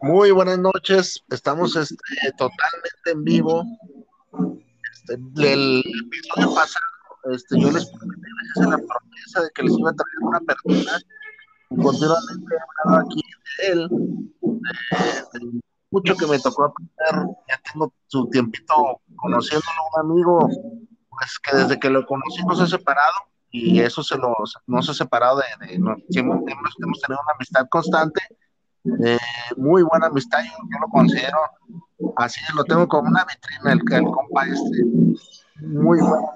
Muy buenas noches, estamos este, totalmente en vivo. Este, el episodio pasado, este, yo les prometí a la promesa de que les iba a traer una persona. Continuamente he hablado aquí de él, de, mucho que me tocó aprender. Ya tengo su tiempito conociéndolo, un amigo, pues que desde que lo conocí nos ha separado y eso se los, no se ha separado de, de siempre hemos, hemos tenido una amistad constante eh, muy buena amistad, yo, lo considero así, lo tengo como una vitrina, el, el compa este, muy bueno.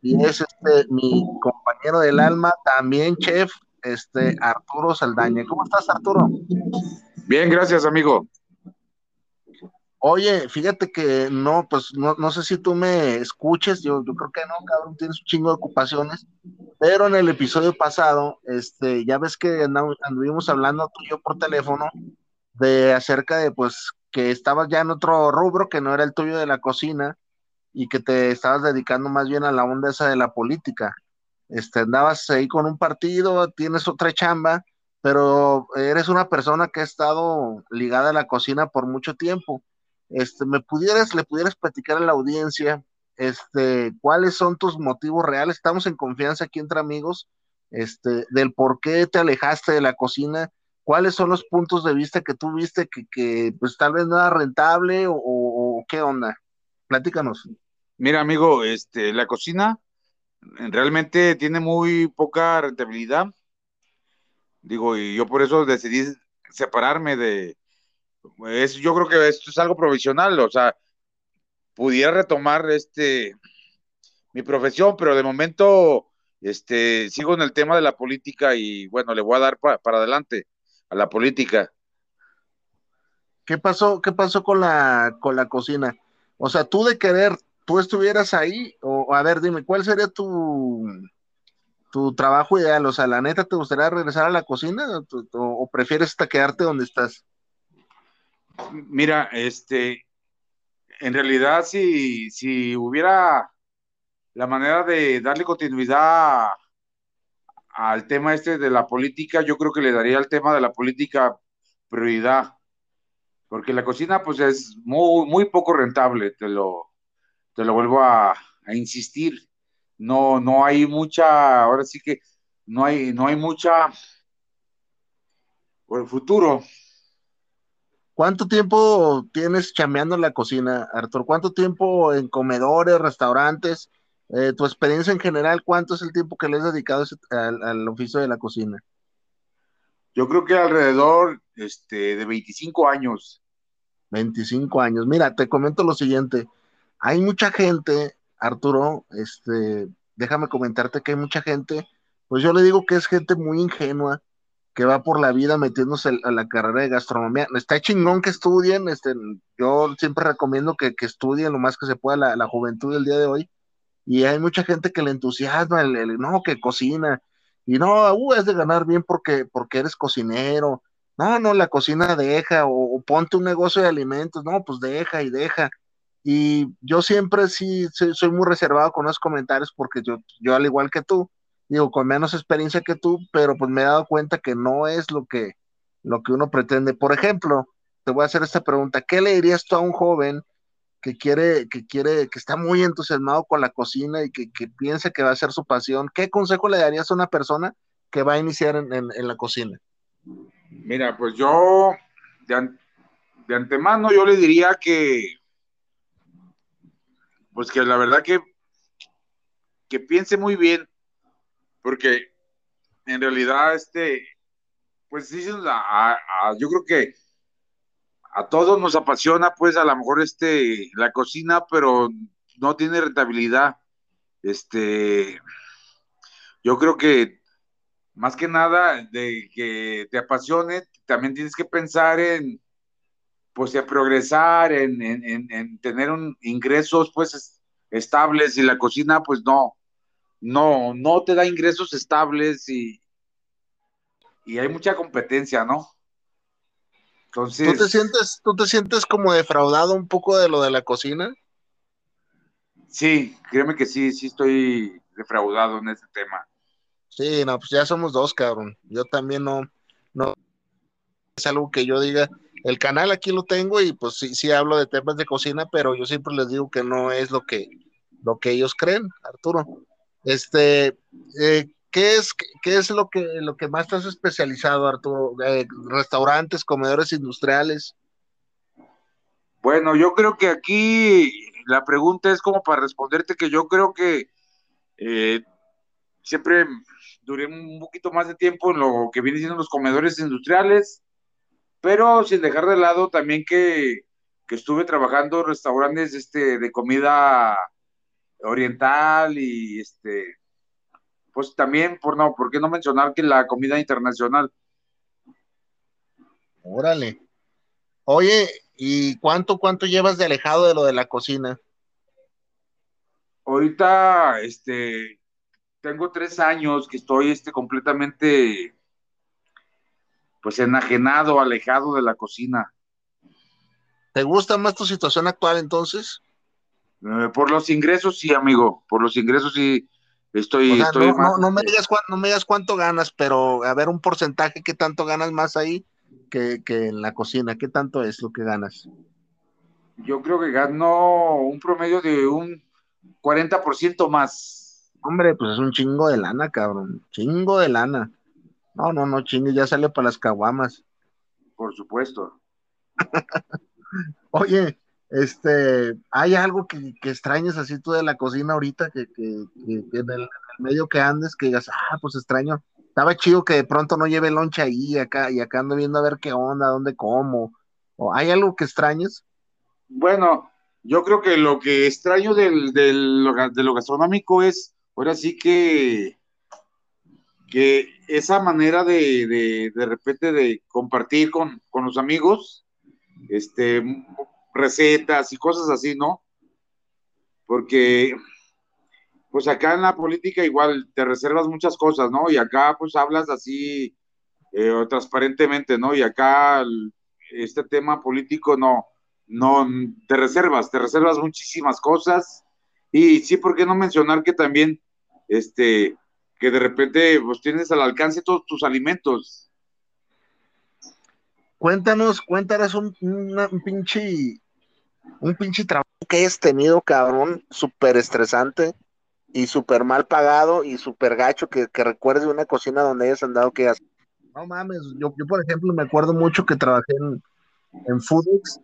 Y es este mi compañero del alma, también chef, este Arturo Saldaña. ¿Cómo estás, Arturo? Bien, gracias, amigo. Oye, fíjate que no, pues no, no sé si tú me escuches, yo, yo creo que no, cabrón, tienes un chingo de ocupaciones, pero en el episodio pasado, este, ya ves que anduvimos hablando tú y yo por teléfono de acerca de, pues, que estabas ya en otro rubro que no era el tuyo de la cocina y que te estabas dedicando más bien a la onda esa de la política. Este, andabas ahí con un partido, tienes otra chamba, pero eres una persona que ha estado ligada a la cocina por mucho tiempo. Este, me pudieras, le pudieras platicar a la audiencia este, cuáles son tus motivos reales. Estamos en confianza aquí entre amigos, este, del por qué te alejaste de la cocina, cuáles son los puntos de vista que tú viste que, que pues tal vez no era rentable o, qué onda. Platícanos. Mira, amigo, este, la cocina realmente tiene muy poca rentabilidad. Digo, y yo por eso decidí separarme de, es, yo creo que esto es algo provisional, o sea, pudiera retomar este mi profesión, pero de momento este sigo en el tema de la política y bueno, le voy a dar para adelante a la política. ¿Qué pasó? ¿Qué pasó con la con la cocina? O sea, tú de querer, tú estuvieras ahí o a ver, dime, ¿cuál sería tu tu trabajo ideal? O sea, la neta te gustaría regresar a la cocina o, o prefieres hasta quedarte donde estás? Mira, este en realidad, si, si hubiera la manera de darle continuidad al tema este de la política, yo creo que le daría al tema de la política prioridad, porque la cocina pues es muy, muy poco rentable, te lo, te lo vuelvo a, a insistir. No, no hay mucha, ahora sí que no hay, no hay mucha por el futuro. ¿Cuánto tiempo tienes chameando en la cocina, Artur? ¿Cuánto tiempo en comedores, restaurantes? Eh, tu experiencia en general, ¿cuánto es el tiempo que le has dedicado al, oficio de la cocina? Yo creo que alrededor este, de 25 años. 25 años. Mira, te comento lo siguiente. Hay mucha gente, Arturo, este, déjame comentarte que hay mucha gente, pues yo le digo que es gente muy ingenua, que va por la vida metiéndose a la carrera de gastronomía. Está chingón que estudien, este, yo siempre recomiendo que, estudien lo más que se pueda la, juventud del día de hoy. Y hay mucha gente que le entusiasma, el, no, que cocina. Y no, uh, es de ganar bien porque, porque eres cocinero. No, no, la cocina deja, o, ponte un negocio de alimentos. No, pues deja y deja. Y yo siempre sí soy, muy reservado con esos comentarios porque yo, yo al igual que tú, digo, con menos experiencia que tú, pero pues me he dado cuenta que no es lo que, lo que uno pretende. Por ejemplo, te voy a hacer esta pregunta, ¿qué le dirías tú a un joven que quiere, que quiere, que está muy entusiasmado con la cocina y que, que piensa que va a ser su pasión? ¿Qué consejo le darías a una persona que va a iniciar en, la cocina? Mira, pues yo de, de antemano yo le diría que, pues que la verdad que, que piense muy bien porque en realidad, este, pues sí, yo creo que a todos nos apasiona, pues a lo mejor este, la cocina, pero no tiene rentabilidad. Este, yo creo que más que nada de que te apasione, también tienes que pensar en, pues, en progresar, en, en tener un, ingresos, pues, estables y la cocina, pues, no, no, no te da ingresos estables y, y hay mucha competencia, ¿no? Entonces. ¿Tú te sientes, tú te sientes como defraudado un poco de lo de la cocina? Sí, créeme que sí, sí estoy defraudado en ese tema. Sí, no, pues ya somos dos, cabrón. Yo también no, no es algo que yo diga, el canal aquí lo tengo y pues sí, sí hablo de temas de cocina, pero yo siempre les digo que no es lo que, lo que ellos creen, Arturo. Este, eh, ¿qué es, qué es lo, que, lo que más estás especializado, Arturo? Eh, ¿Restaurantes, comedores industriales? Bueno, yo creo que aquí la pregunta es como para responderte que yo creo que eh, siempre duré un poquito más de tiempo en lo que viene siendo los comedores industriales, pero sin dejar de lado también que, estuve trabajando en restaurantes este, de comida oriental y este pues también por no, ¿por qué no mencionar que la comida internacional? Órale. Oye, ¿y cuánto cuánto llevas de alejado de lo de la cocina? Ahorita, este, tengo tres años que estoy, este, completamente, pues, enajenado, alejado de la cocina. ¿Te gusta más tu situación actual entonces? Eh, por los ingresos, sí, amigo. Por los ingresos, sí. Estoy, estoy no, no, me digas cuánto, no me digas cuánto ganas, pero a ver un porcentaje, ¿qué tanto ganas más ahí que, que en la cocina? ¿Qué tanto es lo que ganas? Yo creo que gano un promedio de un 40% más. Hombre, pues es un chingo de lana, cabrón. Chingo de lana. No, no, no, chingue, ya sale para las caguamas. Por supuesto. Oye, este, ¿hay algo que, que, extrañes así tú de la cocina ahorita que, que, en, el, medio que andes, que digas, ah, pues extraño, estaba chido que de pronto no lleve loncha ahí acá y acá ando viendo a ver qué onda, dónde como, o hay algo que extrañes? Bueno, yo creo que lo que extraño del, del, de lo gastronómico es, ahora sí que, que esa manera de, de, de repente de compartir con, con los amigos, este, recetas y cosas así, ¿no? Porque, pues acá en la política igual te reservas muchas cosas, ¿no? Y acá pues hablas así eh, transparentemente, ¿no? Y acá este tema político no, no, te reservas, te reservas muchísimas cosas. Y sí, ¿por qué no mencionar que también, este, que de repente pues tienes al alcance todos tus alimentos? Cuéntanos, cuéntanos un, un pinche un pinche trabajo que hayas tenido, cabrón, súper estresante y súper mal pagado y súper gacho que, que recuerdes una cocina donde hayas andado que has... No mames, yo, yo por ejemplo me acuerdo mucho que trabajé en, en Foodex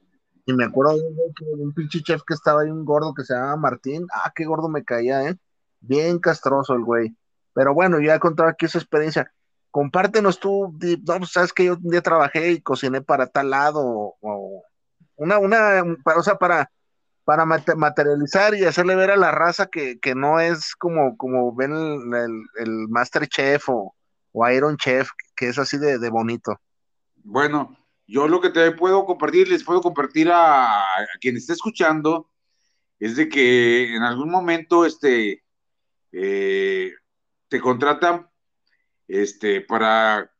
y me acuerdo de un, un pinche chef que estaba ahí, un gordo que se llamaba Martín. Ah, qué gordo me caía, ¿eh? Bien castroso el güey. Pero bueno, ya he contado aquí esa experiencia. Compártenos tú, no, pues, sabes que yo un día trabajé y cociné para tal lado o una, una, o sea, para, para materializar y hacerle ver a la raza que, no es como, como ven el, el, Master Chef o, Iron Chef, que es así de, bonito. Bueno, yo lo que te puedo compartir, les puedo compartir a, quien esté escuchando, es de que en algún momento este, eh, te contratan este, para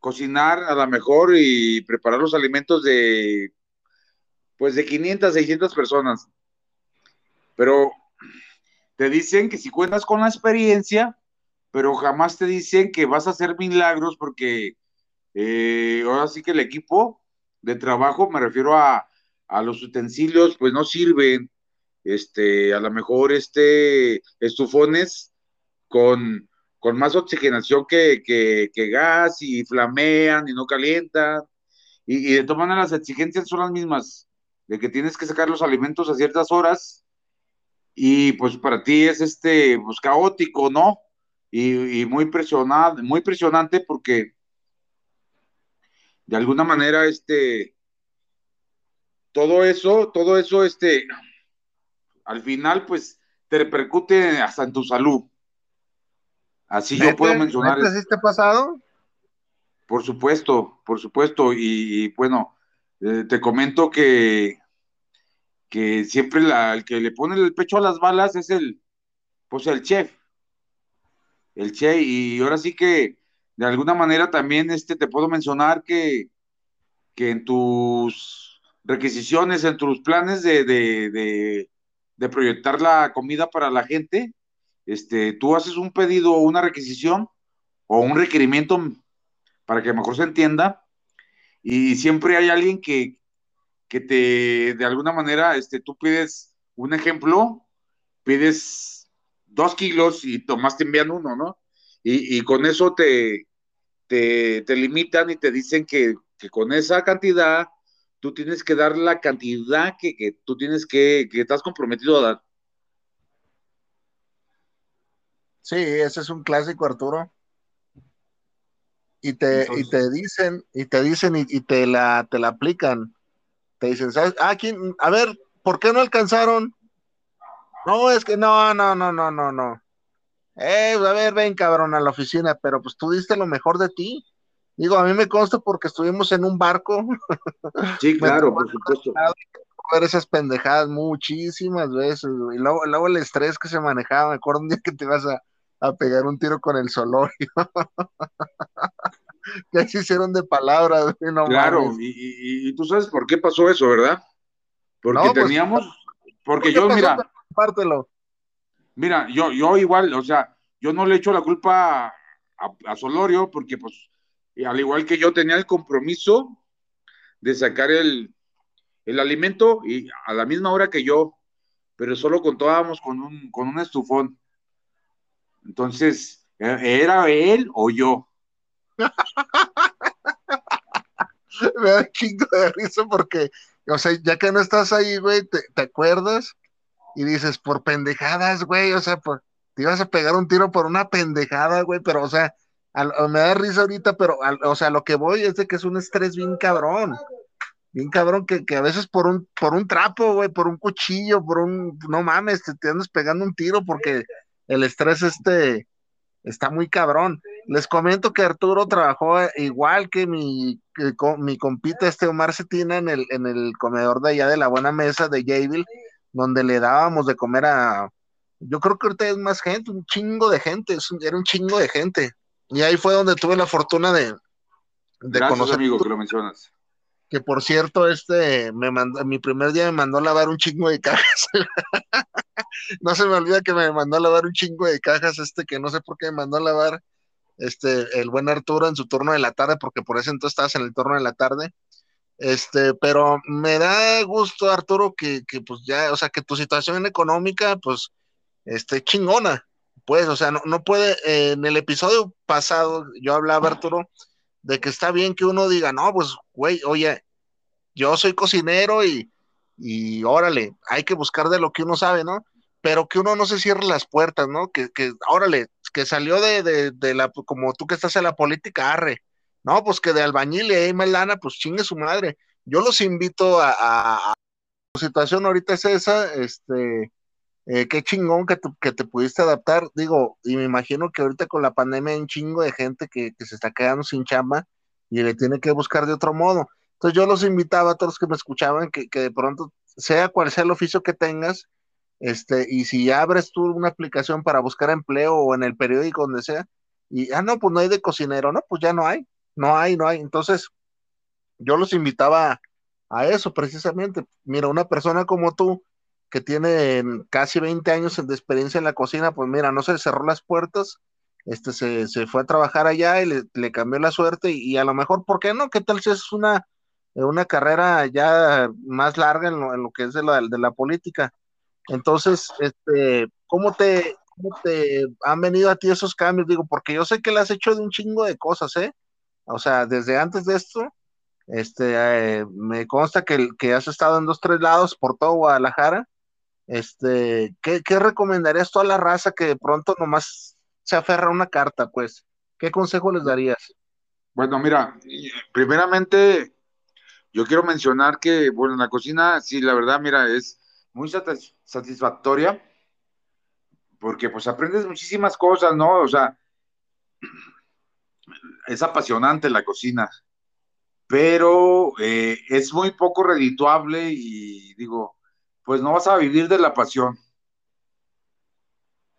cocinar a lo mejor y preparar los alimentos de pues de 500, 600 personas. Pero te dicen que si cuentas con la experiencia, pero jamás te dicen que vas a hacer milagros porque eh, ahora sí que el equipo de trabajo, me refiero a, a, los utensilios, pues no sirven, este, a lo mejor este, estufones con, con más oxigenación que, que, que, gas y flamean y no calientan, y, y de todas maneras las exigencias son las mismas de que tienes que sacar los alimentos a ciertas horas y pues para ti es este, pues caótico, ¿no? Y, muy presionante, muy presionante porque de alguna manera este, todo eso, todo eso, este, al final pues te repercute hasta en tu salud. Así yo puedo mencionar. ¿Has te pasado? Por supuesto, por supuesto. y bueno, eh, te comento que, que siempre el que le pone el pecho a las balas es el, pues el chef. El chef, y ahora sí que de alguna manera también este, te puedo mencionar que, que en tus requisiciones, en tus planes de, de, de, proyectar la comida para la gente, este, tú haces un pedido o una requisición o un requerimiento para que mejor se entienda, y siempre hay alguien que, que te, de alguna manera, este, tú pides un ejemplo, pides dos kilos y Tomás te envían uno, ¿no? Y, con eso te, te, limitan y te dicen que, con esa cantidad tú tienes que dar la cantidad que, tú tienes que, que estás comprometido a dar. Sí, ese es un clásico, Arturo. Y te, y te dicen, y te dicen, y, te la, te la aplican. Te dicen, ¿sabes? Ah, ¿quién? A ver, ¿por qué no alcanzaron? No, es que no, no, no, no, no, no. Eh, a ver, ven, cabrón, a la oficina, pero pues tú diste lo mejor de ti. Digo, a mí me consta porque estuvimos en un barco. Sí, claro, por supuesto. Ver esas pendejadas muchísimas veces, y luego, luego el estrés que se manejaba. Me acuerdo un día que te ibas a, a pegar un tiro con el solorio. que se hicieron de palabras. claro, y, tú sabes por qué pasó eso, ¿verdad? Porque pues, teníamos, porque yo, mira, pártelo. Mira, yo, yo igual, o sea, yo no le echo la culpa a, a, Solorio porque, pues, al igual que yo tenía el compromiso de sacar el, el alimento y a la misma hora que yo, pero solo contábamos con un, con un estufón. Entonces, ¿e-, ¿era él o yo? Me da chingo de risa porque, o sea, ya que no estás ahí, güey, te, acuerdas y dices, por pendejadas, güey, o sea, te ibas a pegar un tiro por una pendejada, güey, pero, o sea, me da risa ahorita, pero, o sea, lo que voy es de que es un estrés bien cabrón, bien cabrón, que, a veces por un, por un trapo, güey, por un cuchillo, por un, no mames, te, te andas pegando un tiro porque el estrés este está muy cabrón. Les comento que Arturo trabajó igual que mi, mi compita este Omar Cetina en el, en el comedor de allá de la buena mesa de Jayville, donde le dábamos de comer a, yo creo que ahorita es más gente, un chingo de gente, era un chingo de gente. Y ahí fue donde tuve la fortuna de, de conocer. amigo, que lo mencionas. Que por cierto, este, me mandó, mi primer día me mandó a lavar un chingo de cajas. no se me olvida que me mandó a lavar un chingo de cajas, este, que no sé por qué me mandó a lavar, este, el buen Arturo en su turno de la tarde, porque por ese entonces estabas en el turno de la tarde. Este, pero me da gusto, Arturo, que, que pues ya, o sea, que tu situación económica, pues, esté chingona. Pues, o sea, no, no puede, en el episodio pasado yo hablaba, Arturo, de que está bien que uno diga, no, pues, güey, oye, yo soy cocinero y, y órale, hay que buscar de lo que uno sabe, ¿no? Pero que uno no se cierre las puertas, ¿no? Que, que órale, que salió de, de, la, como tú que estás en la política, arre, no, pues que de albañil y hay más lana, pues chingue su madre. Yo los invito a, a, situación ahorita es esa, este, eh, qué chingón que, que te pudiste adaptar, digo, y me imagino que ahorita con la pandemia hay un chingo de gente que, que se está quedando sin chamba y le tiene que buscar de otro modo. Entonces yo los invitaba a todos los que me escuchaban que, de pronto, sea cual sea el oficio que tengas, este, y si abres tú una aplicación para buscar empleo o en el periódico donde sea, y, ah, no, pues no hay de cocinero, no, pues ya no hay, no hay, no hay. Entonces, yo los invitaba a eso precisamente. Mira, una persona como tú, que tiene casi 20 años de experiencia en la cocina, pues mira, no se cerró las puertas, este se, se fue a trabajar allá y le, le cambió la suerte y, a lo mejor, ¿por qué no? ¿Qué tal si es una una carrera ya más larga en lo, que es de la, de la, política. Entonces, este, ¿cómo te, ¿cómo te han venido a ti esos cambios? Digo, porque yo sé que le has hecho de un chingo de cosas, ¿eh? O sea, desde antes de esto, este, eh, me consta que, que, has estado en dos, tres lados por todo Guadalajara. Este, ¿qué, ¿qué recomendarías tú a la raza que de pronto nomás se aferra a una carta, pues? ¿Qué consejo les darías? Bueno, mira, primeramente yo quiero mencionar que, bueno, la cocina, sí, la verdad, mira, es muy satisfactoria porque pues aprendes muchísimas cosas, ¿no? O sea, es apasionante la cocina, pero eh, es muy poco redituable y digo, pues no vas a vivir de la pasión.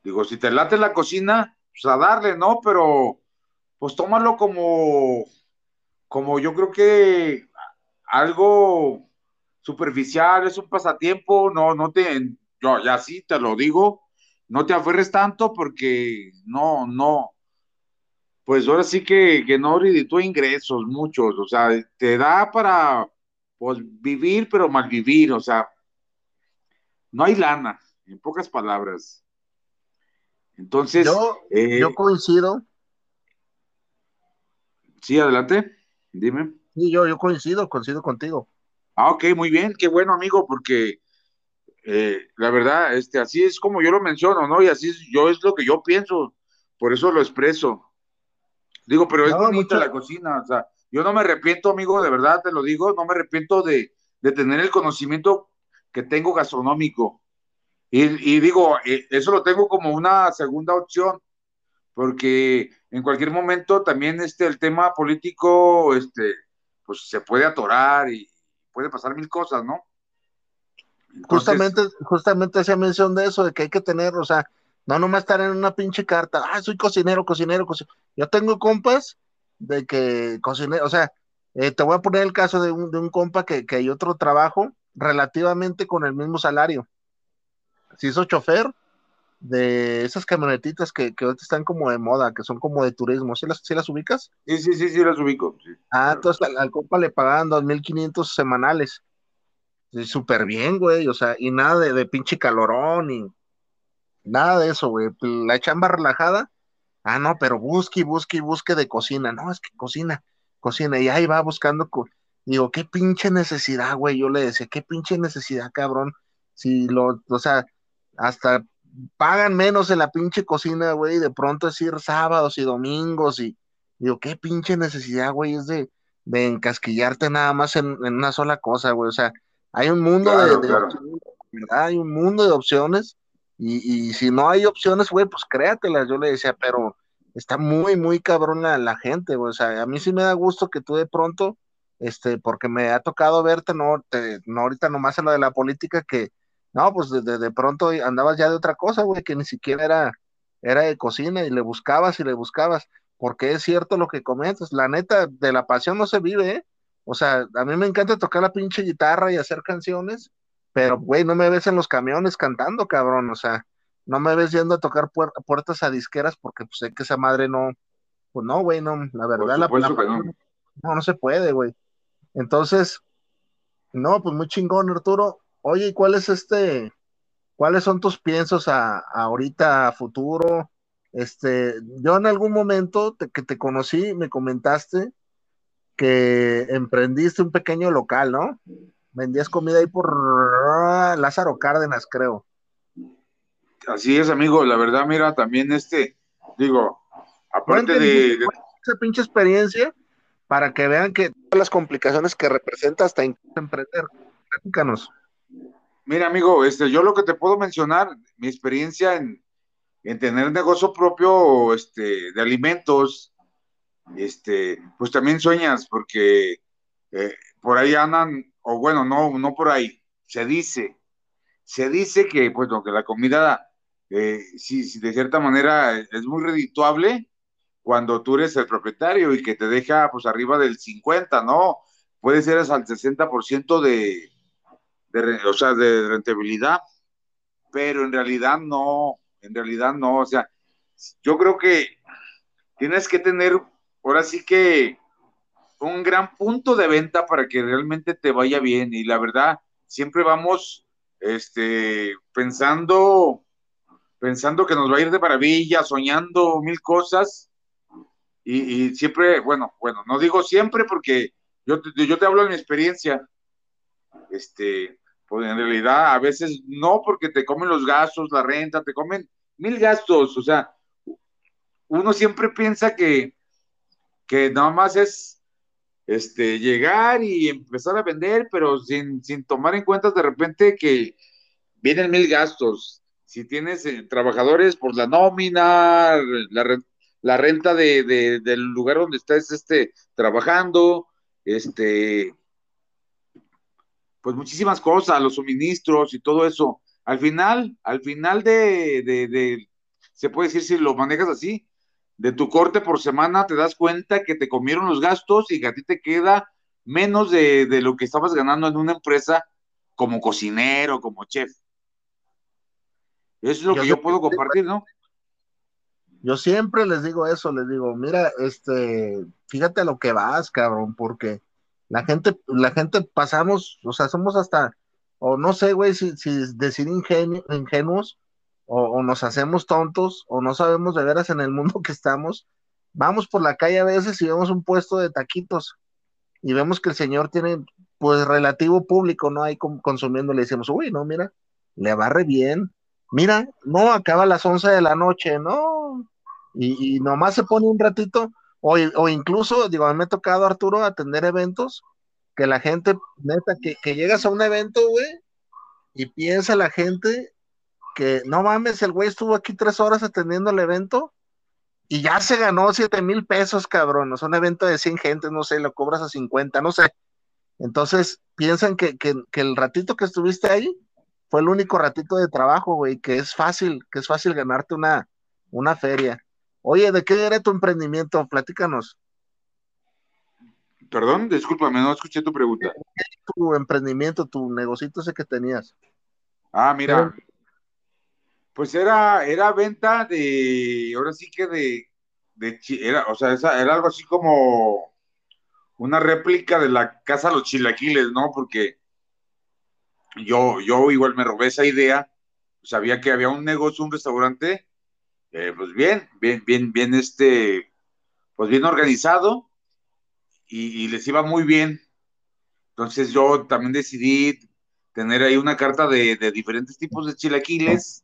Digo, si te late la cocina, pues a darle, ¿no? Pero pues tómalo como, como yo creo que algo superficial, es un pasatiempo, no, no te, yo ya sí te lo digo, no te aferres tanto porque no, no, pues ahora sí que, que no reditúa ingresos muchos, o sea, te da para pues, vivir, pero mal vivir, o sea, no hay lana, en pocas palabras. Entonces, yo, eh, yo coincido. Sí, adelante, dime. Sí, yo, yo coincido, coincido contigo. Ah, ok, muy bien, qué bueno, amigo, porque eh, la verdad, este, así es como yo lo menciono, ¿no? Y así es, yo es lo que yo pienso, por eso lo expreso. Digo, pero es bonita la cocina, o sea, yo no me arrepiento, amigo, de verdad te lo digo, no me arrepiento de, de tener el conocimiento que tengo gastronómico. Y, y digo, eh, eso lo tengo como una segunda opción, porque en cualquier momento también este, el tema político, este, pues se puede atorar y puede pasar mil cosas, ¿no? justamente, justamente hacía mención de eso, de que hay que tener, o sea, no nomás estar en una pinche carta, ah, soy cocinero, cocinero, cocinero. Yo tengo compas de que cocinero, o sea, eh, te voy a poner el caso de un, de un compa que, que, hay otro trabajo relativamente con el mismo salario. Si hizo chofer de esas camionetitas que, que ahorita están como de moda, que son como de turismo, ¿sí las, ¿sí las ubicas? Sí, sí, sí, sí las ubico. Sí. Ah, entonces al, al compa le pagaban 2.500 semanales súper bien, güey, o sea, y nada de, de, pinche calorón y nada de eso, güey. La chamba relajada, ah, no, pero busque, busque, busque de cocina, no, es que cocina, cocina, y ahí va buscando, digo, qué pinche necesidad, güey, yo le decía, qué pinche necesidad, cabrón, si lo, o sea, hasta pagan menos en la pinche cocina, güey, de pronto es ir sábados y domingos y digo, qué pinche necesidad, güey, es de, de encasquillarte nada más en, en una sola cosa, güey, o sea, hay un mundo claro, de, de claro. opciones, ¿verdad? Hay un mundo de opciones y, y, si no hay opciones, güey, pues créatelas, yo le decía, pero está muy, muy cabrón la, la gente, güey, o sea, a mí sí me da gusto que tú de pronto, este, porque me ha tocado verte, no, te, no ahorita nomás en lo de la política, que, no, pues de, de, de pronto andabas ya de otra cosa, güey, que ni siquiera era, era de cocina y le buscabas y le buscabas, porque es cierto lo que comentas, la neta, de la pasión no se vive, ¿eh? O sea, a mí me encanta tocar la pinche guitarra y hacer canciones, pero, güey, no me ves en los camiones cantando, cabrón. O sea, no me ves yendo a tocar puer puertas a disqueras porque pues, sé que esa madre no, pues no, güey, no, la verdad, la, la, no. no, no se puede, güey. Entonces, no, pues muy chingón, Arturo. Oye, ¿y cuál es este, cuáles son tus piensos a, a ahorita, a futuro? Este, yo en algún momento te, que te conocí, me comentaste que emprendiste un pequeño local, ¿no? Vendías comida ahí por Lázaro Cárdenas, creo. Así es, amigo. La verdad, mira, también este, digo, aparte de, de, esa pinche experiencia, para que vean que todas las complicaciones que representa hasta emprender. Platícanos. Mira, amigo, este, yo lo que te puedo mencionar, mi experiencia en, en tener negocio propio este, de alimentos, este, pues también sueñas, porque eh, por ahí andan, o bueno, no, no por ahí, se dice, se dice que, pues, que la comida, eh, sí, sí, de cierta manera es muy redituable cuando tú eres el propietario y que te deja, pues, arriba del 50, ¿no? Puede ser hasta el 60% de, de, o sea, de rentabilidad, pero en realidad no, en realidad no, o sea, yo creo que tienes que tener ahora sí que un gran punto de venta para que realmente te vaya bien. Y la verdad, siempre vamos este, pensando, pensando que nos va a ir de maravilla, soñando mil cosas. Y, siempre, bueno, bueno, no digo siempre porque yo, yo te hablo de mi experiencia. Este, pues en realidad a veces no porque te comen los gastos, la renta, te comen mil gastos. O sea, uno siempre piensa que, que nada más es este, llegar y empezar a vender, pero sin, sin tomar en cuenta de repente que vienen mil gastos. Si tienes eh, trabajadores por la nómina, la, renta de, de, del lugar donde estás este, trabajando, este, pues muchísimas cosas, los suministros y todo eso. Al final, al final de, de, de se puede decir si lo manejas así, de tu corte por semana te das cuenta que te comieron los gastos y que a ti te queda menos de, de lo que estabas ganando en una empresa como cocinero, como chef. Eso es lo yo que yo puedo compartir, ¿no? Yo siempre les digo eso, les digo, mira, este, fíjate a lo que vas, cabrón, porque la gente, la gente pasamos, o sea, somos hasta, o no sé, güey, si, si decir ingenuos, o, nos hacemos tontos, o no sabemos de veras en el mundo que estamos. Vamos por la calle a veces y vemos un puesto de taquitos y vemos que el señor tiene, pues, relativo público, ¿no? Ahí consumiendo, le decimos, uy, no, mira, le barre bien. Mira, no, acaba las 11 de la noche, no. Y, y nomás se pone un ratito, o, o, incluso, digo, a mí me ha tocado, Arturo, atender eventos, que la gente, neta, que, que llegas a un evento, güey, y piensa la gente que, no mames, el güey estuvo aquí tres horas atendiendo el evento y ya se ganó siete mil pesos, cabrón. Es un evento de 100 gente, no sé, lo cobras a 50, no sé. Entonces, piensan que, que, el ratito que estuviste ahí fue el único ratito de trabajo, güey, que es fácil, que es fácil ganarte una, una feria. Oye, ¿de qué era tu emprendimiento? Platícanos. Perdón, discúlpame, no escuché tu pregunta. ¿Qué es tu emprendimiento, tu negocito ese que tenías? Ah, mira, pues era, era venta de, ahora sí que de, de era, o sea, esa, era algo así como una réplica de la casa Los Chilaquiles, ¿no? Porque yo, yo igual me robé esa idea, sabía que había un negocio, un restaurante, eh, pues bien, bien, bien, bien, este, pues bien organizado y, les iba muy bien. Entonces yo también decidí tener ahí una carta de, diferentes tipos de chilaquiles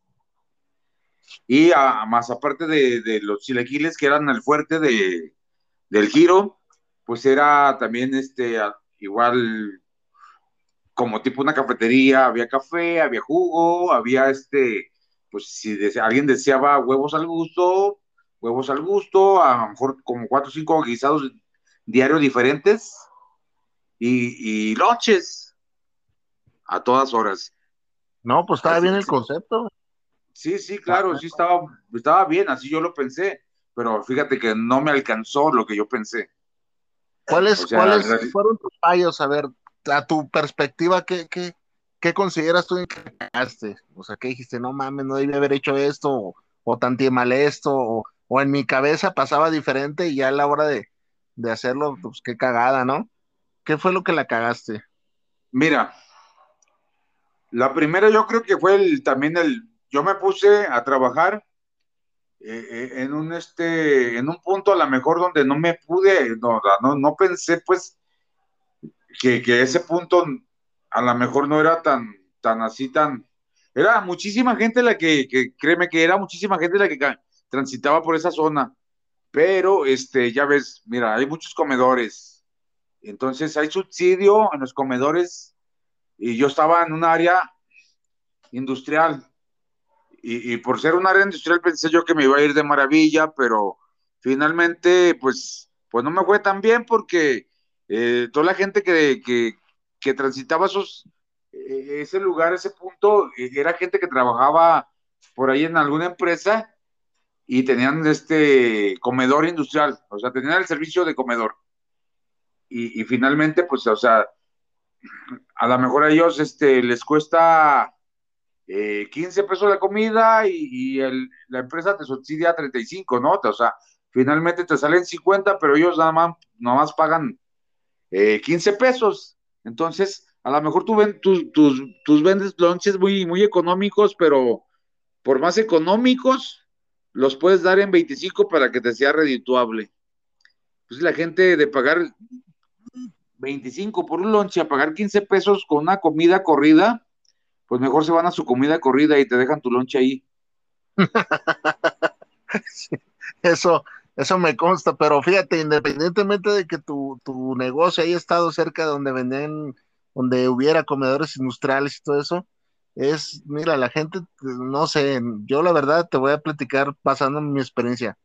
y más aparte de, de, los chilaquiles que eran el fuerte de, del giro, pues era también este, igual como tipo una cafetería, había café, había jugo, había este, pues si alguien deseaba huevos al gusto, huevos al gusto, a lo mejor como cuatro o cinco guisados diarios diferentes y, y lonches a todas horas. No, pues estaba Así bien el concepto. Sí, sí, claro, sí estaba, estaba bien, así yo lo pensé, pero fíjate que no me alcanzó lo que yo pensé. ¿Cuáles, o sea, ¿cuáles fueron tus fallos? A ver, a tu perspectiva, ¿qué, qué, qué consideras tú que cagaste? O sea, ¿qué dijiste? No mames, no debí haber hecho esto, o, o mal esto, o, en mi cabeza pasaba diferente y ya a la hora de, de hacerlo, pues qué cagada, ¿no? ¿Qué fue lo que la cagaste? Mira, la primera yo creo que fue el, también el, yo me puse a trabajar eh, en un este en un punto a lo mejor donde no me pude no, no, no pensé pues que, que, ese punto a lo mejor no era tan tan así tan era muchísima gente la que, que créeme que era muchísima gente la que transitaba por esa zona pero este ya ves mira hay muchos comedores. Entonces hay subsidio en los comedores y yo estaba en un área industrial. Y, por ser un área industrial pensé yo que me iba a ir de maravilla, pero finalmente pues, pues no me fue tan bien porque eh, toda la gente que, que, que transitaba esos, eh, ese lugar, ese punto, eh, era gente que trabajaba por ahí en alguna empresa y tenían este comedor industrial, o sea, tenían el servicio de comedor. Y, finalmente, pues, o sea, a lo mejor a ellos este, les cuesta eh, 15 pesos la comida y, la empresa te subsidia 35, ¿no? O sea, finalmente te salen 50, pero ellos nada más, nada más pagan eh, 15 pesos. Entonces, a lo mejor tú tus, tus, vendes lonches muy, muy económicos, pero por más económicos, los puedes dar en 25 para que te sea redituable. Pues la gente de pagar 25 por un lonche a pagar 15 pesos con una comida corrida, pues mejor se van a su comida corrida y te dejan tu lonche ahí. eso, eso me consta, pero fíjate, independientemente de que tu, tu negocio haya estado cerca de donde venden, donde hubiera comedores industriales y todo eso, es, mira, la gente, no sé, yo la verdad te voy a platicar pasando mi experiencia.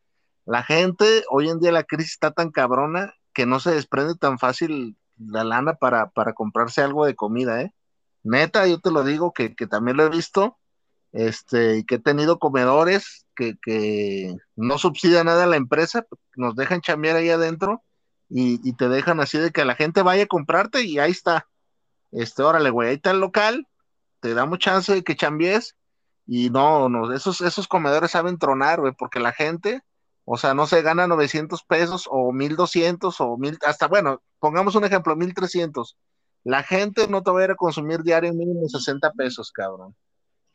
La gente, hoy en día la crisis está tan cabrona que no se desprende tan fácil la lana para, para comprarse algo de comida, ¿eh? Neta, yo te lo digo que, que también lo he visto, este, que he tenido comedores que, no subsidia nada a la empresa, nos dejan chambear ahí adentro y, te dejan así de que la gente vaya a comprarte y ahí está. Este, órale, güey, ahí está el local, te damos chance de que chambies Y no, no, esos, esos comedores saben tronar, güey, porque la gente, o sea, no se gana 900 pesos o 1200 o mil, hasta bueno, pongamos un ejemplo, 1300. La gente no te va a ir a consumir diario mínimo 60 pesos, cabrón.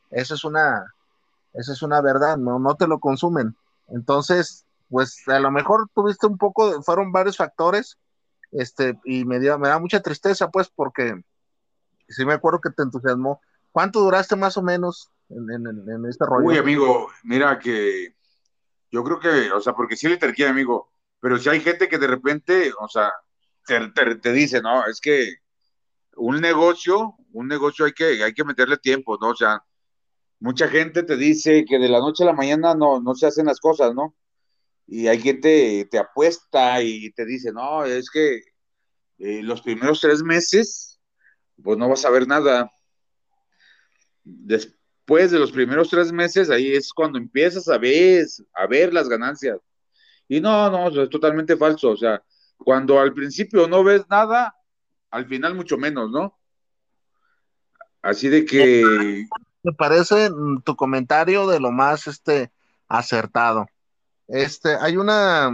Esa es una, esa es una verdad, no, no te lo consumen. Entonces, pues a lo mejor tuviste un poco, fueron varios factores, este, y me, dio, me da mucha tristeza, pues, porque sí me acuerdo que te entusiasmó. ¿Cuánto duraste más o menos en, en, este rollo? Uy, amigo, mira que yo creo que, o sea, porque sí le terqué, amigo, pero si hay gente que de repente, o sea, te, te, dice, no, es que un negocio, un negocio hay que, hay que meterle tiempo, ¿no? O sea, mucha gente te dice que de la noche a la mañana no, no se hacen las cosas, ¿no? Y hay gente te apuesta y te dice, no, es que eh, los primeros tres meses, pues no vas a ver nada. Después de los primeros tres meses, ahí es cuando empiezas a ver, a ver las ganancias. Y no, no, es totalmente falso. O sea, cuando al principio no ves nada, al final mucho menos, ¿no? Así de que... Me parece tu comentario de lo más este, acertado. Este, hay una,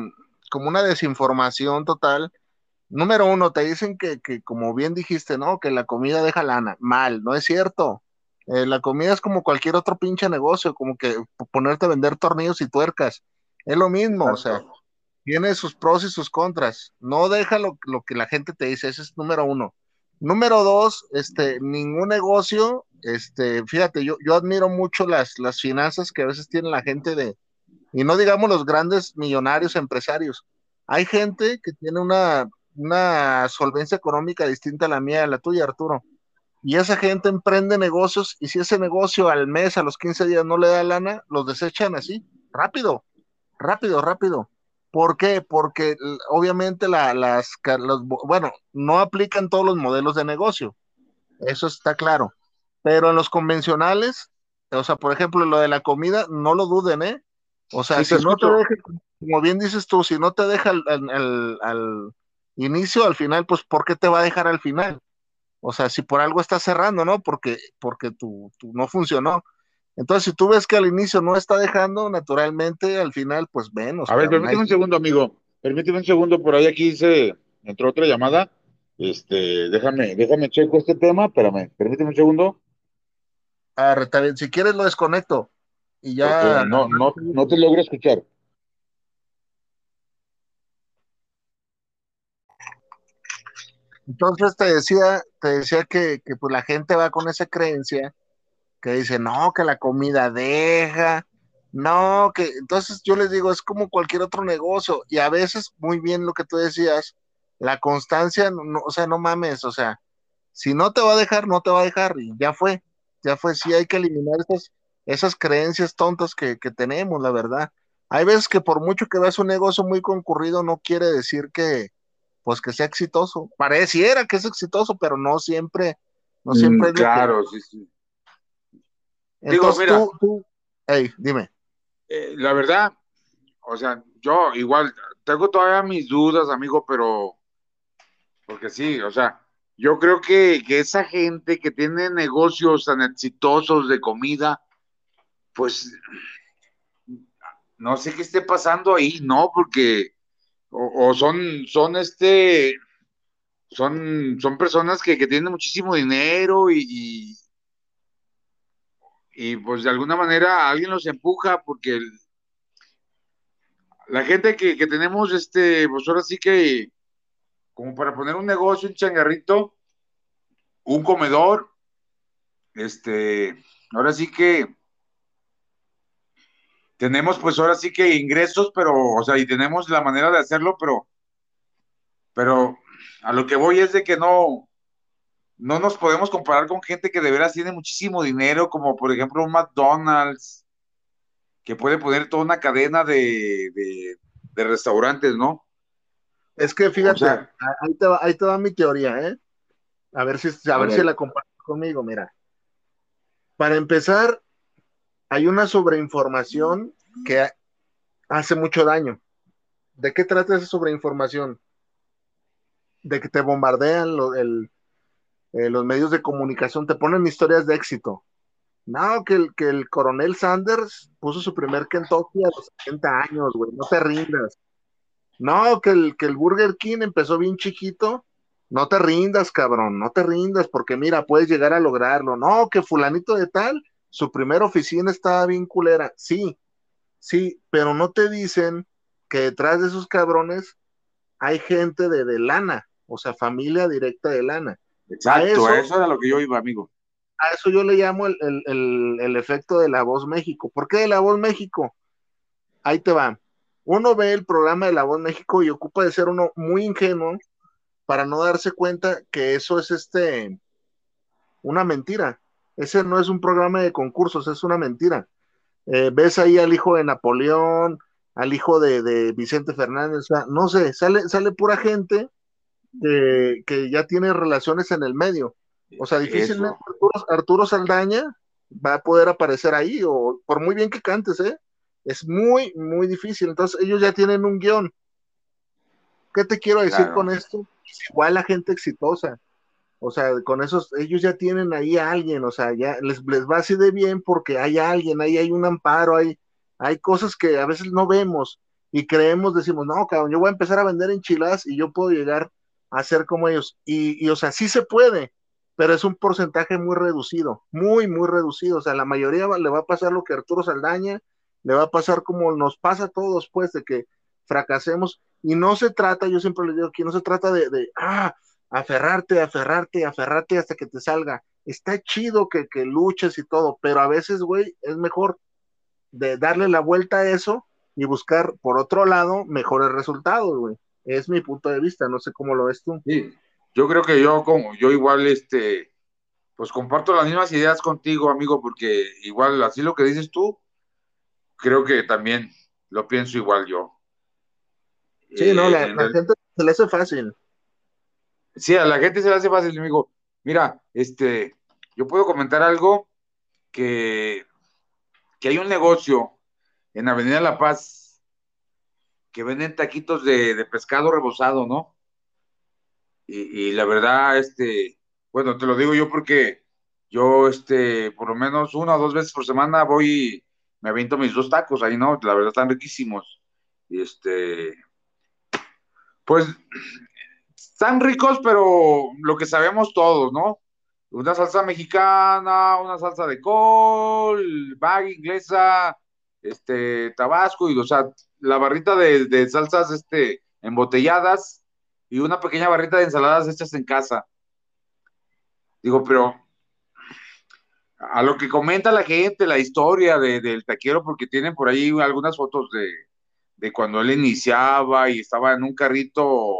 como una desinformación total. Número uno, te dicen que, que como bien dijiste, ¿no? Que la comida deja lana. Mal, no es cierto. Eh, la comida es como cualquier otro pinche negocio, como que ponerte a vender tornillos y tuercas. Es lo mismo, o sea, tiene sus pros y sus contras. No deja lo, que la gente te dice, ese es número uno. Número dos, este, ningún negocio, este, fíjate, yo, yo admiro mucho las, las finanzas que a veces tiene la gente de, y no digamos los grandes millonarios empresarios. Hay gente que tiene una, una solvencia económica distinta a la mía, a la tuya, Arturo. Y esa gente emprende negocios y si ese negocio al mes, a los 15 días no le da lana, los desechan así, rápido, rápido, rápido. ¿Por qué? Porque obviamente la, las, los, bueno, no aplican todos los modelos de negocio, eso está claro. Pero en los convencionales, o sea, por ejemplo, lo de la comida, no lo duden, ¿eh? O sea, si no te deja, como bien dices tú, si no te deja al, inicio, al final, pues ¿por qué te va a dejar al final? O sea, si por algo está cerrando, ¿no? Porque, porque tú, no funcionó. Entonces, si tú ves que al inicio no está dejando, naturalmente, al final, pues ven. a ver, permíteme un segundo, amigo. Permíteme un segundo, por ahí aquí se entró otra llamada. Este, déjame, déjame checo este tema, espérame, permíteme un segundo. Ah, está bien, si quieres lo desconecto. Y ya. no, no, no te logro escuchar. Entonces te decía, te decía que, que pues la gente va con esa creencia que dice, no, que la comida deja, no, que entonces yo les digo, es como cualquier otro negocio. Y a veces muy bien lo que tú decías, la constancia, no, o sea, no mames, o sea, si no te va a dejar, no te va a dejar y ya fue, ya fue, sí hay que eliminar esas esas creencias tontas que, tenemos, la verdad. Hay veces que por mucho que veas un negocio muy concurrido, no quiere decir que, pues que sea exitoso. Pareciera que es exitoso, pero no siempre, no siempre mm, Claro, sí, sí. Digo, mira, tú, hey, dime. Eh, la verdad, o sea, yo igual tengo todavía mis dudas, amigo, pero porque sí, o sea, yo creo que, que esa gente que tiene negocios tan exitosos de comida, pues no sé qué esté pasando ahí, ¿no? Porque o, son, son este, son, son personas que, tienen muchísimo dinero y, y, pues de alguna manera alguien los empuja porque la gente que, que, tenemos, este, pues ahora sí que como para poner un negocio, un changarrito, un comedor, este, ahora sí que tenemos pues ahora sí que ingresos, pero, o sea, y tenemos la manera de hacerlo, pero, pero a lo que voy es de que no, no nos podemos comparar con gente que de veras tiene muchísimo dinero, como por ejemplo un McDonald's, que puede poner toda una cadena de, restaurantes, ¿no? Es que fíjate, ahí, te va, ahí, te va, mi teoría, ¿eh? A ver si, a, ver, si la compartes conmigo, mira. Para empezar, hay una sobreinformación que hace mucho daño. ¿De qué trata esa sobreinformación? De que te bombardean eh, los medios de comunicación, te ponen historias de éxito. No, que el, que el coronel Sanders puso su primer Kentucky a los 70 años, güey, no te rindas. No, que el, que el Burger King empezó bien chiquito, no te rindas, cabrón, no te rindas, porque mira, puedes llegar a lograrlo. No, que fulanito de tal, su primera oficina estaba bien culera. Sí, sí, pero no te dicen que detrás de esos cabrones hay gente de, de lana, o sea, familia directa de lana. Exacto, eso, era lo que yo iba, amigo. A eso yo le llamo el, efecto de La Voz México. ¿Por qué de La Voz México? Ahí te va. Uno ve el programa de La Voz México y ocupa de ser uno muy ingenuo para no darse cuenta que eso es este una mentira. Ese no es un programa de concursos, es una mentira. Eh, ves ahí al hijo de Napoleón, al hijo de, Vicente Fernández, o sea, no sé, sale, sale pura gente que, ya tiene relaciones en el medio. O sea, difícilmente Arturo, Saldaña va a poder aparecer ahí, o por muy bien que cantes, ¿eh? Es muy, muy difícil. Entonces, ellos ya tienen un guion. ¿Qué te quiero decir con esto? igual la gente exitosa. O sea, con esos, ellos ya tienen ahí a alguien, o sea, ya les, les va así de bien porque hay alguien, ahí hay un amparo, hay, hay cosas que a veces no vemos y creemos, decimos, no, cabrón, yo voy a empezar a vender enchiladas y yo puedo llegar a ser como ellos. Y, y, o sea, sí se puede, pero es un porcentaje muy reducido, muy, muy reducido. O sea, la mayoría le va a pasar lo que Arturo Saldaña, le va a pasar como nos pasa a todos, pues, de que fracasemos. Y no se trata, yo siempre les digo aquí, no se trata de, de ah, aferrarte, aferrarte, aferrarte hasta que te salga. Está chido que, que luches y todo, pero a veces, güey, es mejor de darle la vuelta a eso y buscar por otro lado mejores resultados, güey. Es mi punto de vista, no sé cómo lo ves tú. Sí, yo creo que yo como yo igual este pues comparto las mismas ideas contigo, amigo, porque igual así lo que dices tú, creo que también lo pienso igual yo. Sí, no, la, eh, gente se le hace fácil. Sí, a la gente se le hace fácil, amigo. Mira, este, yo puedo comentar algo que que hay un negocio en Avenida La Paz que venden taquitos de, pescado rebozado, ¿no? Y, la verdad, este, bueno, te lo digo yo porque yo, este, por lo menos una o dos veces por semana voy, me aviento mis dos tacos ahí, ¿no? La verdad están riquísimos. Y este, pues, están ricos, pero lo que sabemos todos, ¿no? una salsa mexicana, una salsa de col, bag inglesa, este, tabasco, y o sea, la barrita de, salsas este, embotelladas y una pequeña barrita de ensaladas hechas en casa. Digo, pero a lo que comenta la gente, la historia del taquero, porque tienen por ahí algunas fotos de, de cuando él iniciaba y estaba en un carrito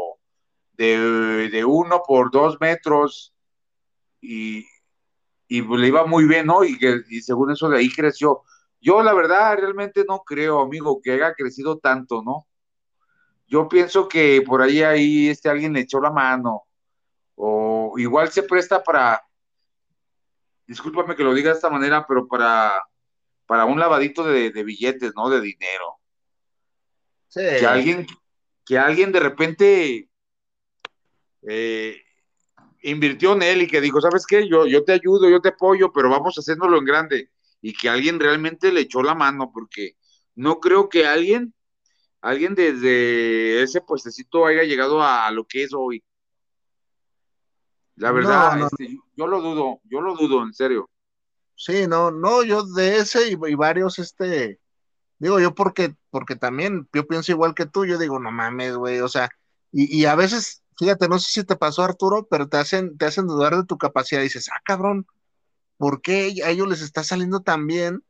de, de uno por dos metros y, pues, le iba muy bien, ¿no? Y, y según eso de ahí creció. Yo la verdad realmente no creo, amigo, que haya crecido tanto, ¿no? Yo pienso que por ahí ahí este alguien le echó la mano o igual se presta para, discúlpame que lo diga de esta manera, pero para, para un lavadito de, billetes, ¿no? De dinero. Sí. Que alguien, que alguien de repente eh, invirtió en él y que dijo, ¿sabes qué? Yo, yo te ayudo, yo te apoyo, pero vamos haciéndolo en grande. Y que alguien realmente le echó la mano, porque no creo que alguien, alguien desde ese puestecito haya llegado a, lo que es hoy. La verdad, este, yo lo dudo, yo lo dudo, en serio. Sí, no, no, yo de ese y, varios, este, digo yo porque, porque también yo pienso igual que tú, yo digo, no mames, güey, o sea, y, y a veces fíjate, no sé si te pasó Arturo, pero te hacen, te hacen dudar de tu capacidad. dices, ah, cabrón, ¿por qué a ellos les está saliendo tan bien?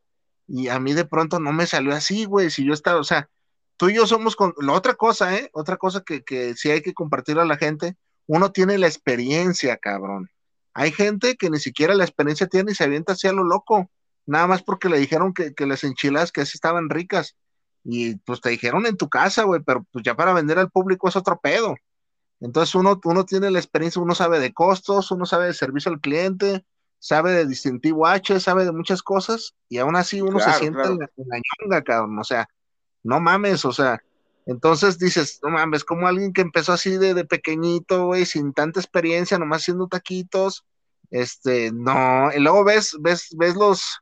Y a mí de pronto no me salió así, güey. Si yo estaba, o sea, tú y yo somos con la otra cosa, ¿eh? Otra cosa que, que sí hay que compartir a la gente. Uno tiene la experiencia, cabrón. Hay gente que ni siquiera la experiencia tiene y se avienta así a lo loco, nada más porque le dijeron que, que las enchiladas que así estaban ricas. Y pues te dijeron en tu casa, güey, pero pues ya para vender al público es otro pedo. Entonces uno, uno tiene la experiencia, uno sabe de costos, uno sabe de servicio al cliente, sabe de distintivo H, sabe de muchas cosas, y aún así uno se siente en, la, ñonga, cabrón, o sea, no mames, o sea, entonces dices, no mames, como alguien que empezó así de, de pequeñito, güey, sin tanta experiencia, nomás haciendo taquitos, Este, no, y luego ves, ves, ves los,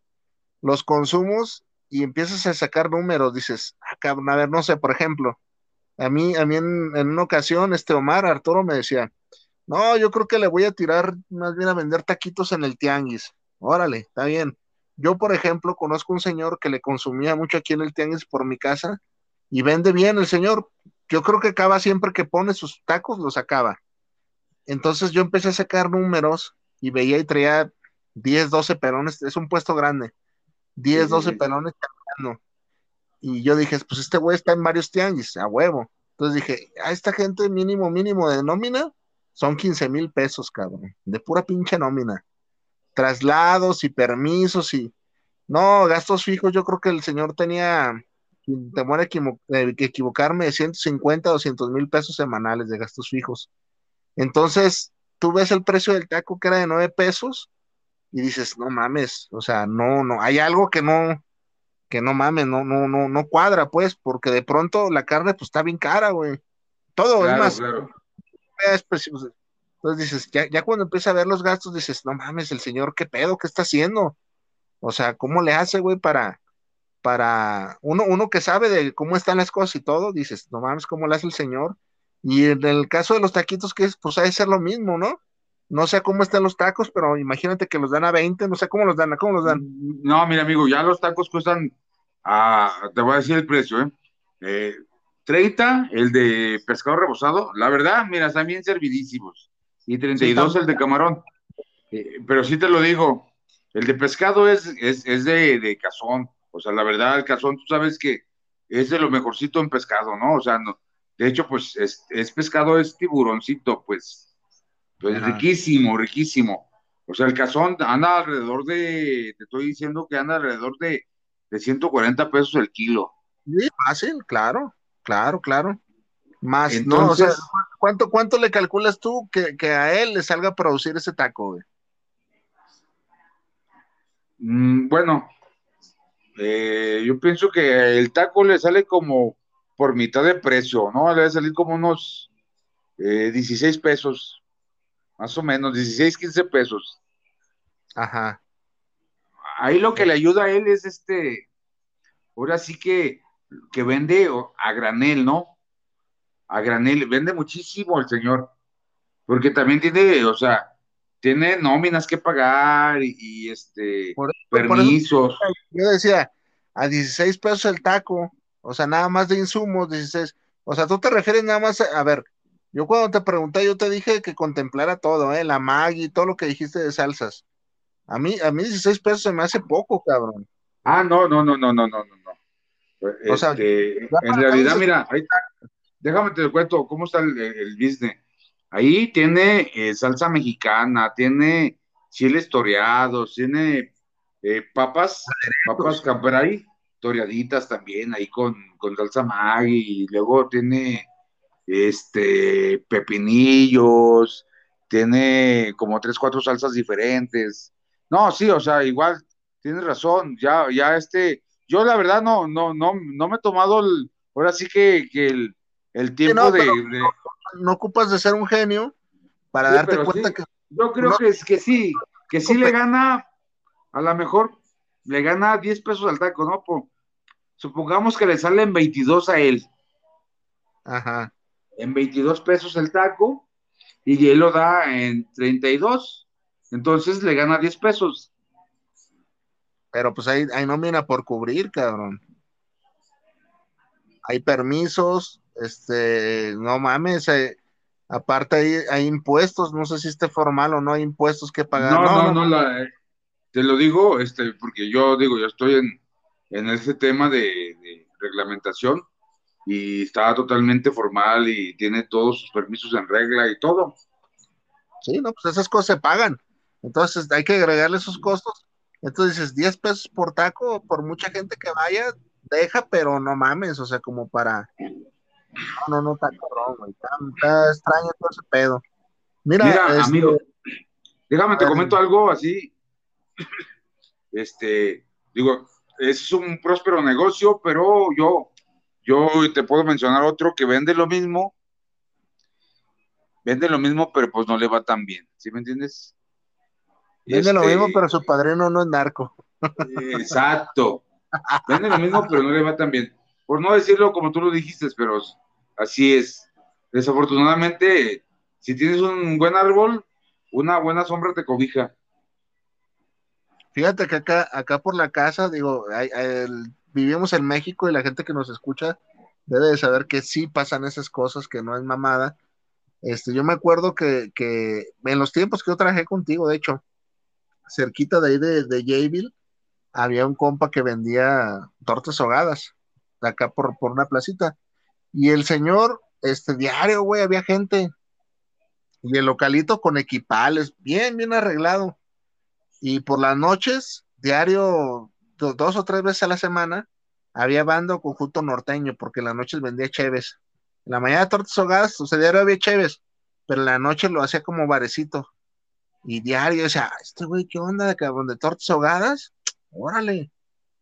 los consumos y empiezas a sacar números, dices, ah, a ver, no sé, por ejemplo, a mí, a mí en, en, una ocasión, este Omar, Arturo me decía, no, yo creo que le voy a tirar más bien a vender taquitos en el tianguis. Órale, está bien. Yo, por ejemplo, conozco un señor que le consumía mucho aquí en el tianguis por mi casa y vende bien el señor. Yo creo que acaba siempre que pone sus tacos, los acaba. Entonces yo empecé a sacar números y veía y traía 10, 12 pelones, es un puesto grande, 10, 12 pelones Y yo dije, pues este güey está en varios tianguis, a huevo. Entonces dije, a esta gente mínimo, mínimo de nómina son 15 mil pesos, cabrón, de pura pinche nómina. Traslados y permisos y... No, gastos fijos, yo creo que el señor tenía, temor a eh, equivocarme, de 150, 200 mil pesos semanales de gastos fijos. Entonces, tú ves el precio del taco que era de 9 pesos y dices, no mames, o sea, no, no, hay algo que no, que no mames, no, no, no, no cuadra, pues, porque de pronto la carne, pues, está bien cara, güey. Todo es más. Entonces dices, ya, ya cuando empieza a ver los gastos, dices, no mames, el señor, ¿qué pedo? ¿Qué está haciendo? O sea, ¿cómo le hace, güey, para, para, uno, uno que sabe de cómo están las cosas y todo, dices, no mames, ¿cómo le hace el señor? Y en el caso de los taquitos, que es, pues, hay que ser lo mismo, ¿no? No sé cómo están los tacos, pero imagínate que los dan a 20, no sé cómo los dan, ¿cómo los dan? No, mira, amigo, ya los tacos cuestan, a, te voy a decir el precio, ¿eh? eh 30, el de pescado rebozado, la verdad, mira, están bien servidísimos. Y 32 el de camarón. Eh, pero sí te lo digo, el de pescado es, es, es de, de, cazón. O sea, la verdad, el cazón, tú sabes que es de lo mejorcito en pescado, ¿no? O sea, no, de hecho, pues es, es pescado, es tiburoncito, pues pues riquísimo, riquísimo. O sea, el cazón anda alrededor de, te estoy diciendo que anda alrededor de, de 140 pesos el kilo. Sí, fácil, claro, claro, claro. Más, Entonces, no, o sea, ¿cuánto, ¿cuánto le calculas tú que, que, a él le salga a producir ese taco, güey? Mm, bueno, eh, yo pienso que el taco le sale como por mitad de precio, ¿no? Le debe salir como unos eh, 16 pesos más o menos, 16, 15 pesos. Ajá. Ahí lo que le ayuda a él es este, ahora sí que, que vende a granel, ¿no? A granel, vende muchísimo el señor, porque también tiene, o sea, tiene nóminas que pagar y, este, permisos. yo decía, a 16 pesos el taco, o sea, nada más de insumos, 16. O sea, tú te refieres nada más, a ver, yo cuando te pregunté, yo te dije que contemplara todo, ¿eh? La Maggi, todo lo que dijiste de salsas. A mí, a mí 16 pesos se me hace poco, cabrón. Ah, no, no, no, no, no, no, no. O sea, este, en realidad, mira, ahí está. Déjame te cuento cómo está el, el business. Ahí tiene eh, salsa mexicana, tiene chiles toreados, tiene eh, papas, papas campray, toreaditas también, ahí con, con salsa Maggi, y luego tiene este, pepinillos, tiene como tres, cuatro salsas diferentes. No, sí, o sea, igual, tienes razón, ya, ya este, yo la verdad no, no, no, no me he tomado el, ahora sí que, el, el, tiempo de, no, ocupas de ser un genio para darte cuenta que. Yo creo que, que sí, que sí le gana, a lo mejor le gana 10 pesos al taco, ¿no? supongamos que le salen 22 a él. Ajá en 22 pesos el taco y él lo da en 32. Entonces le gana 10 pesos. Pero pues ahí, ahí no viene por cubrir, cabrón. Hay permisos, este, no mames, eh, aparte hay, hay, impuestos, no sé si esté formal o no hay impuestos que pagar. No, no, no, eh, te lo digo, este, porque yo digo, yo estoy en, en ese tema de, de reglamentación y está totalmente formal y tiene todos sus permisos en regla y todo. Sí, no, pues esas cosas se pagan. Entonces hay que agregarle esos costos. Entonces dices, 10 pesos por taco, por mucha gente que vaya, deja, pero no mames, o sea, como para. No, no, no, está cabrón, güey. Está, extraño todo ese pedo. Mira, este, amigo, déjame te comento algo así. Este, digo, es un próspero negocio, pero yo yo te puedo mencionar otro que vende lo mismo, vende lo mismo, pero pues no le va tan bien, ¿sí me entiendes? Vende lo mismo, este pero su padrino no es narco. Exacto. Vende lo mismo, pero no le va tan bien. Por no decirlo como tú lo dijiste, pero así es. Desafortunadamente, si tienes un buen árbol, una buena sombra te cobija. Fíjate que acá, acá por la casa, digo, vivimos en México y la gente que nos escucha debe de saber que sí pasan esas cosas, que no es mamada. Este, yo me acuerdo que, en los tiempos que yo trabajé contigo, de hecho, cerquita de ahí de, de había un compa que vendía tortas ahogadas, acá por, por una placita. Y el señor, este diario, güey, había gente. Y el localito con equipales, bien, bien arreglado. Y por las noches, diario, dos o tres veces a la semana, había banda o conjunto norteño, porque en las noches vendía cheves. En la mañana tortas ahogadas, o sea, diario había cheves, pero en la noche lo hacía como barecito. Y diario, decía, este güey, ¿qué onda de cabrón de tortas ahogadas? Órale,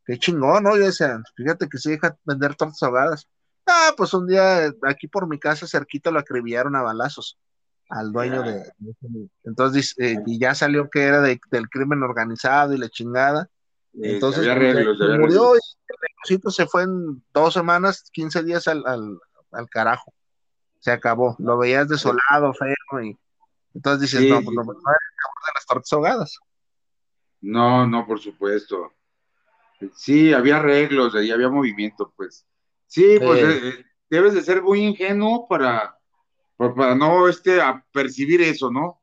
qué chingón, ¿no? Yo decía, fíjate que se deja vender tortas ahogadas. Ah, pues un día aquí por mi casa cerquita lo acribillaron a balazos al dueño de, entonces eh, y ya salió que era del crimen organizado y la chingada. Entonces pues, murió y el se fue en dos semanas 15 días al, al, carajo. Se acabó. Lo veías desolado feo y entonces dices no pues no, no de las tortas ahogadas no no por supuesto sí había arreglos y había movimiento pues sí pues eh, debes de ser muy ingenuo para para no este, a percibir eso, ¿no?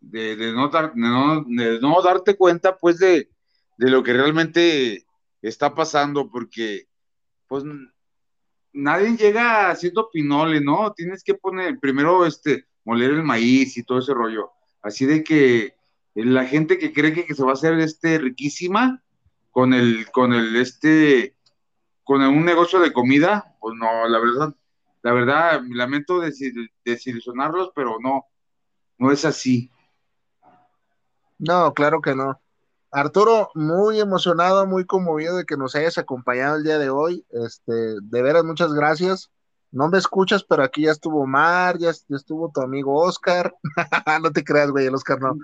De, no dar, de, no, darte cuenta, pues, de, lo que realmente está pasando, porque, pues, nadie llega haciendo pinole, ¿no? Tienes que poner, primero, este, moler el maíz y todo ese rollo. Así de que la gente que cree que, se va a hacer, este, riquísima con el, con el, este, con un negocio de comida, pues no, la verdad, la verdad, lamento desilusionarlos, pero no, no es así. No, claro que no. Arturo, muy emocionado, muy conmovido de que nos hayas acompañado el día de hoy. Este, de veras, muchas gracias. No me escuchas, pero aquí ya estuvo Mar, ya, estuvo tu amigo Oscar. no te creas, güey, el Oscar no.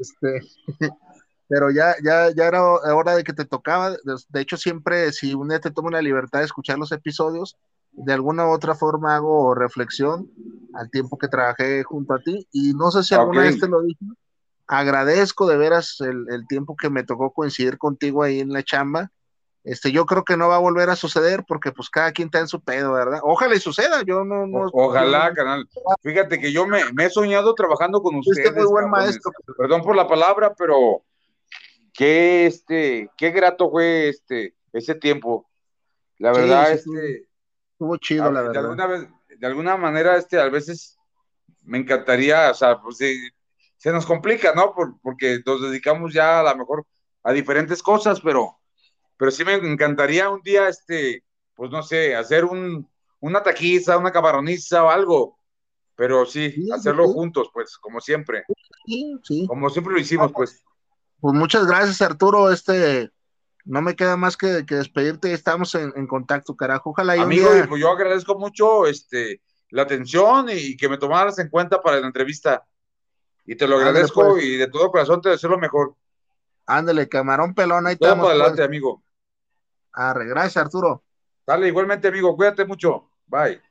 Este, pero ya, ya, ya era hora de que te tocaba. De hecho, siempre, si un día te tomo la libertad de escuchar los episodios, de alguna u otra forma hago reflexión al tiempo que trabajé junto a ti y no sé si alguna vez te lo dije, agradezco de veras el, tiempo que me tocó coincidir contigo ahí en la chamba. Este, yo creo que no va a volver a suceder porque pues cada quien está en su pedo, ¿verdad? Ojalá y suceda, yo no... no Ojalá, canal. Fíjate que yo me, he soñado trabajando con ustedes. muy buen maestro. Perdón por la palabra, pero qué, este, qué grato fue este, ese tiempo. La verdad, este, Estuvo chido, la verdad. De alguna, vez, de alguna manera, este, a veces me encantaría, o sea, pues se nos complica, ¿no? porque nos dedicamos ya a lo mejor a diferentes cosas, pero, pero sí me encantaría un día, este, pues no sé, hacer un, una taquiza, una camaroniza o algo, pero sí, hacerlo juntos, pues, como siempre. Sí, sí. Como siempre lo hicimos, pues. Pues muchas gracias, Arturo. Este, no me queda más que, que despedirte, estamos en, contacto, carajo. Ojalá. Amigo, pues yo agradezco mucho este, la atención y que me tomaras en cuenta para la entrevista. Y te lo agradezco pues. y de todo corazón te deseo lo mejor. Ándale, camarón pelón, ahí estamos. adelante, pues. amigo. Arre, gracias, Arturo. Dale, igualmente, amigo, cuídate mucho. Bye.